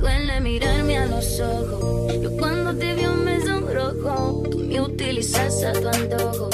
duele mirarme a los ojos. Yo cuando te vio me sonrojo, tú me utilizas a tu antojo.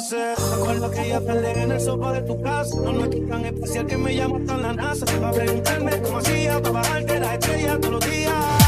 conocer. Con que ya peleé en el sofá de tu casa. No me es tan especial que me llamo hasta la NASA. Para preguntarme cómo hacía para bajarte las estrellas todos los días.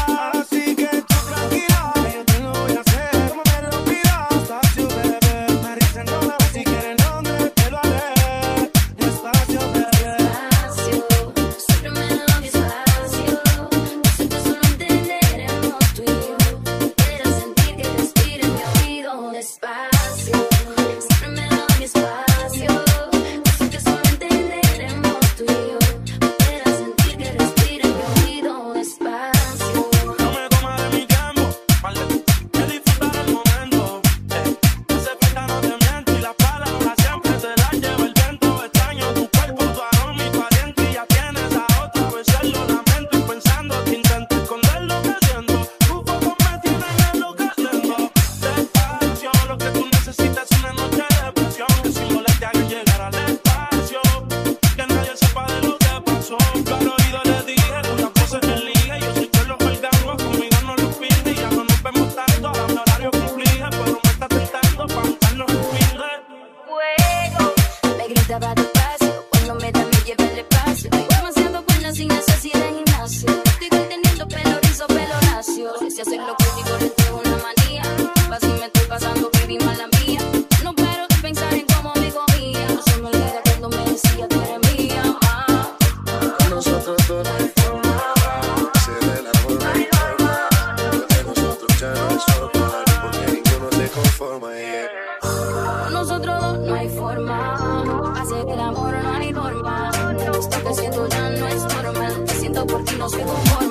no sé cómo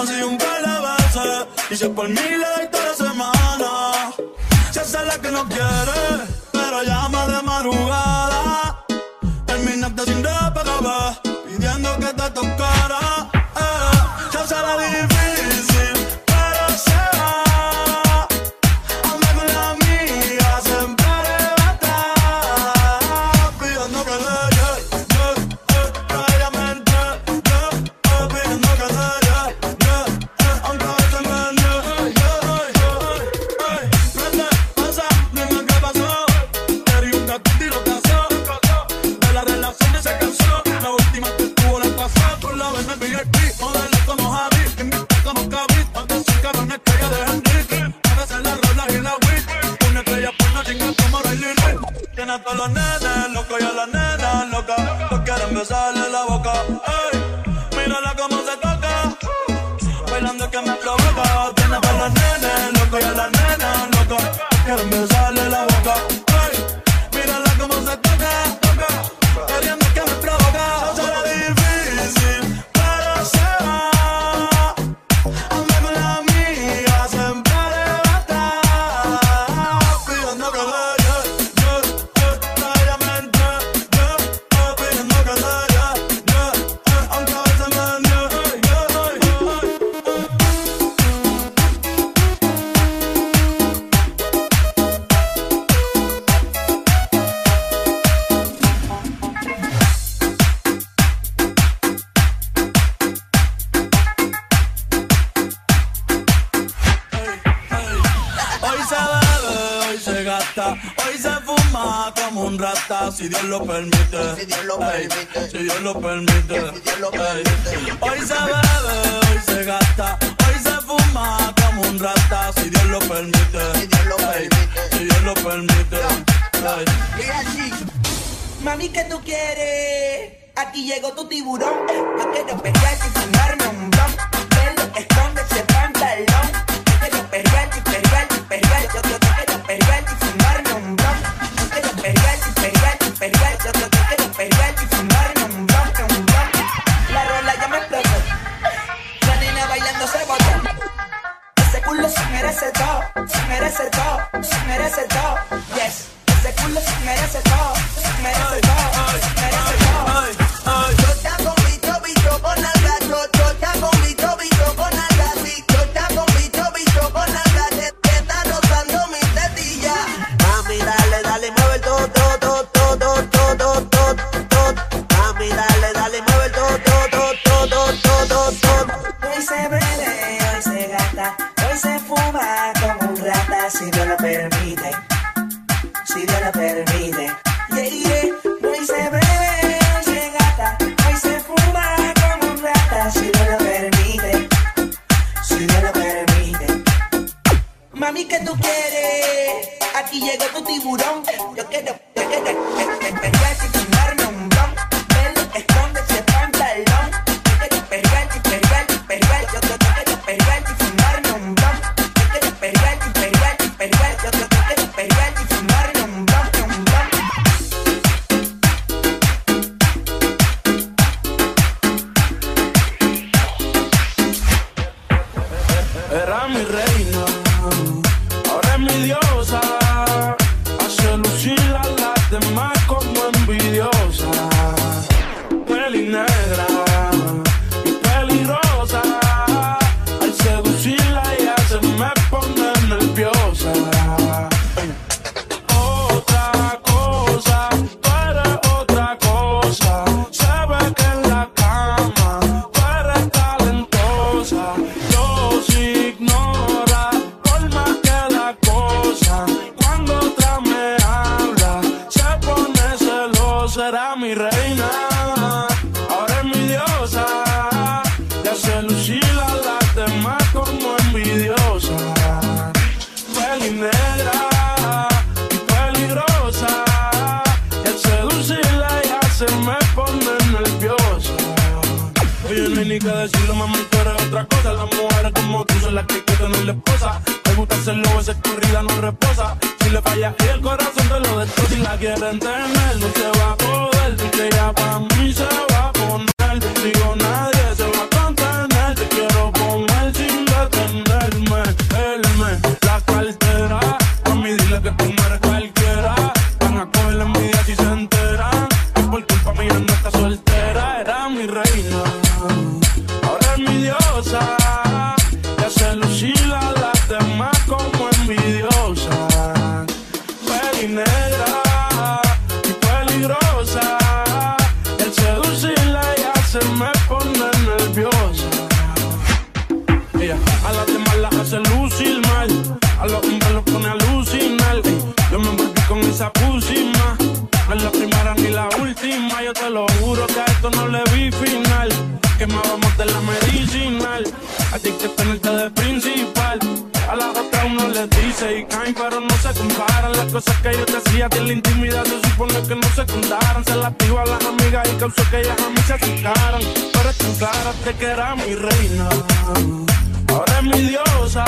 Así un calabaza. Y si por mí le doy toda la semana. Si hace la que no quiere, pero llama de madrugada. se gasta. Hoy se fuma como un rata, si Dios lo permite. Si Dios lo permite. Si Dios lo permite. Si Dios lo permite. Hoy se bebe, hoy se gasta. Hoy se fuma como un rata, si Dios lo permite. Si Dios lo permite. Si Dios lo permite. Mami, ¿qué tú quieres? Aquí llegó tu tiburón. Yo quiero pelear y fumarme un blon. Ve lo que esconde ese pantalón. Yo quiero pelear y pelear y. Yo, si Dios lo permite. celos, esa escurrida no reposa. Si le falla y el corazón te lo destroza y la quieren tener, no se A las demás las hace lucir mal. A los hombres los pone a alucinar. Yo me envolví con esa pusima. No es la primera ni la última. Yo te lo juro que a esto no le vi final. Quemábamos de la medicinal. A ti que tenerte de principal. A la otra uno le dice y caen, pero no se comparan. Las cosas que yo te hacía de la intimidad se supone que no se contaran. Se las digo a las amigas y causó que ellas a mí se acercaran. Pero es tan clara de que era mi reina. Ahora es mi diosa,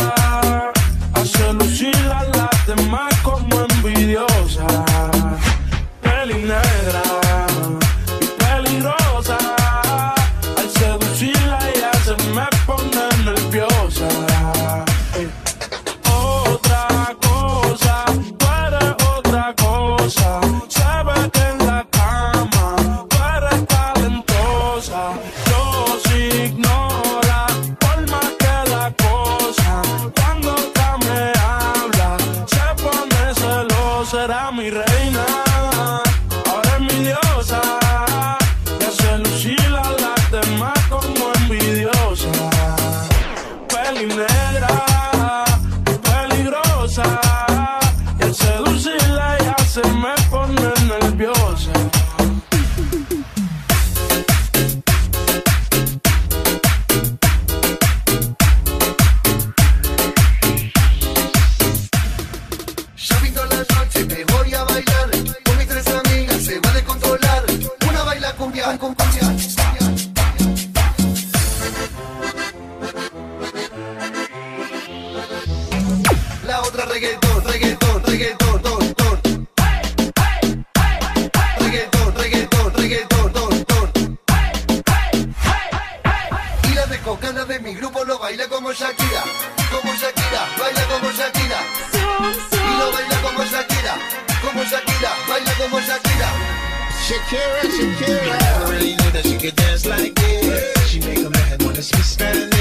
hace lucir a las demás como envidiosa. como Shakira, como Shakira, baila como Shakira. Y lo baila como Shakira, como Shakira, baila como Shakira. Shakira, Shakira. I never really knew that she could dance like this. She make a man wanna speak Spanish.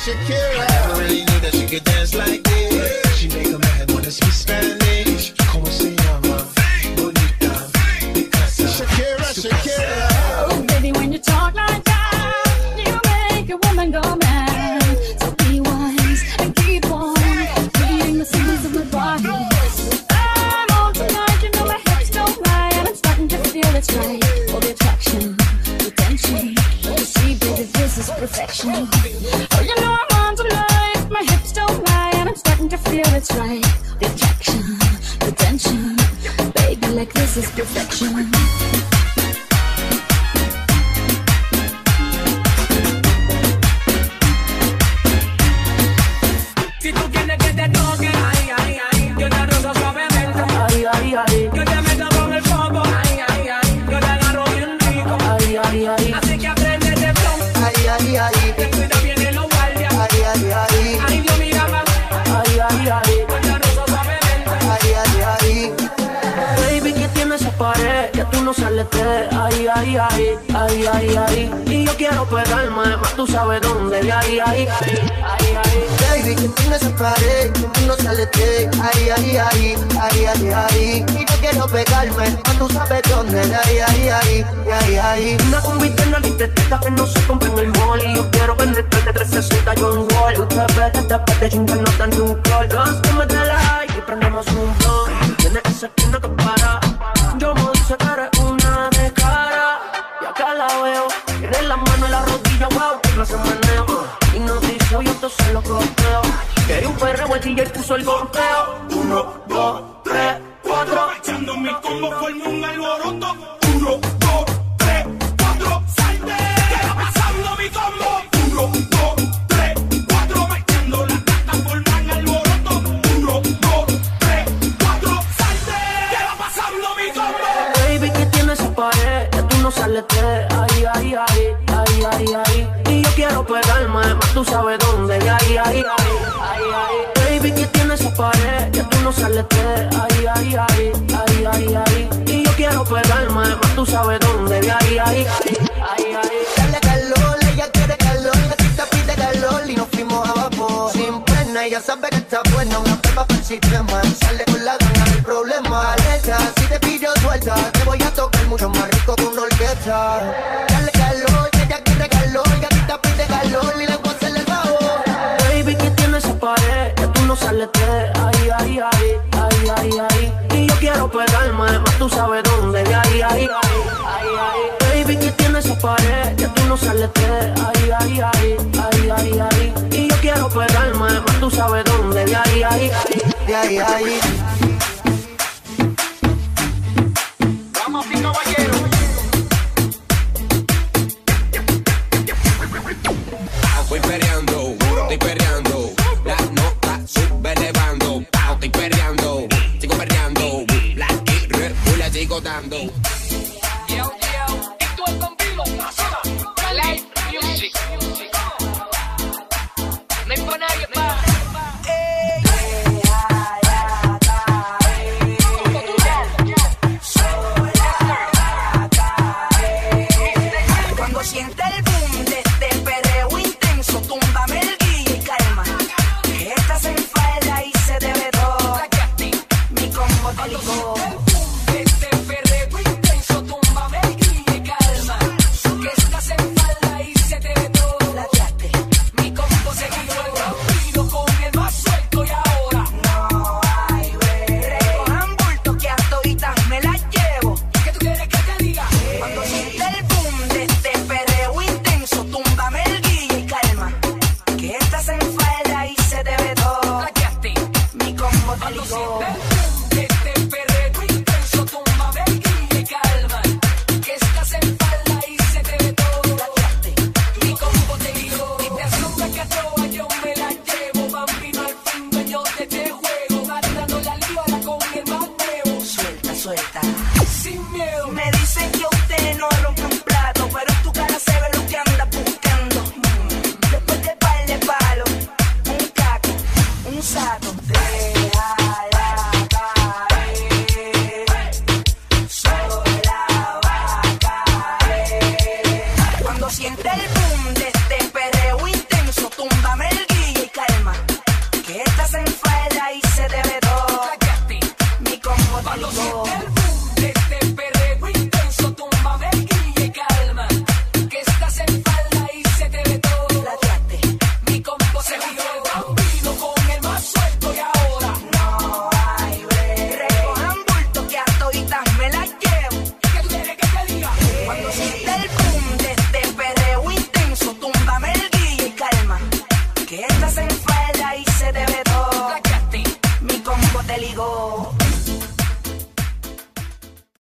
Shakira. I really knew that she could dance like quedé ahí, ahí, ahí, ahí, ahí, ahí. Y yo quiero pegarme, más tú sabes dónde, de ahí, ahí, ahí, ahí, ahí. Baby, que tú no separe, que tú no sales de ahí, ahí, ahí, ahí, ahí, ahí. Y yo quiero pegarme, más tú sabes dónde, de ahí, ahí, ahí, ahí, ahí. Una convite en la linteta que no se compra en el mall. Y yo quiero venderte de 360 John Wall. Tú te ves, te tapas de chingar, no tan un call. Dos, que me la y prendemos un blog. Tienes esa pierna que no se menea. Y no dijo, yo entonces lo conteo. Quería un perro, el DJ puso el golpeo. Uno, dos, tres, cuatro. Echando mi combo fue el ay, ay, ay, ay, Dale calor, ella quiere calor, necesita pide calor y nos fuimos a vapor. Sin pena, ella sabe que está buena, una pepa para el sistema. Sale con la gana del problema. Alexa, si te pillo suelta, te voy a tocar mucho más rico que una orquesta. Dale calor, ella quiere calor, gatita pide calor y le voy a hacerle el bajo. Baby, que tiene esa pared? Que tú no sales de ay, ay, ay, ay, ay, ay. Y yo quiero pegarme, más tú sabes dónde, ay, ay, ay separé, ya tú no sales de ahí, ahí, ahí, ahí, ahí, ahí. Y yo quiero pegarme, pero tú sabes dónde, de ahí, ahí, ahí, ahí, ahí. Vamos, mi caballero. Voy peleando, estoy peleando, la nota sube elevando, pao, estoy peleando, sigo peleando, la y regula sigo dando.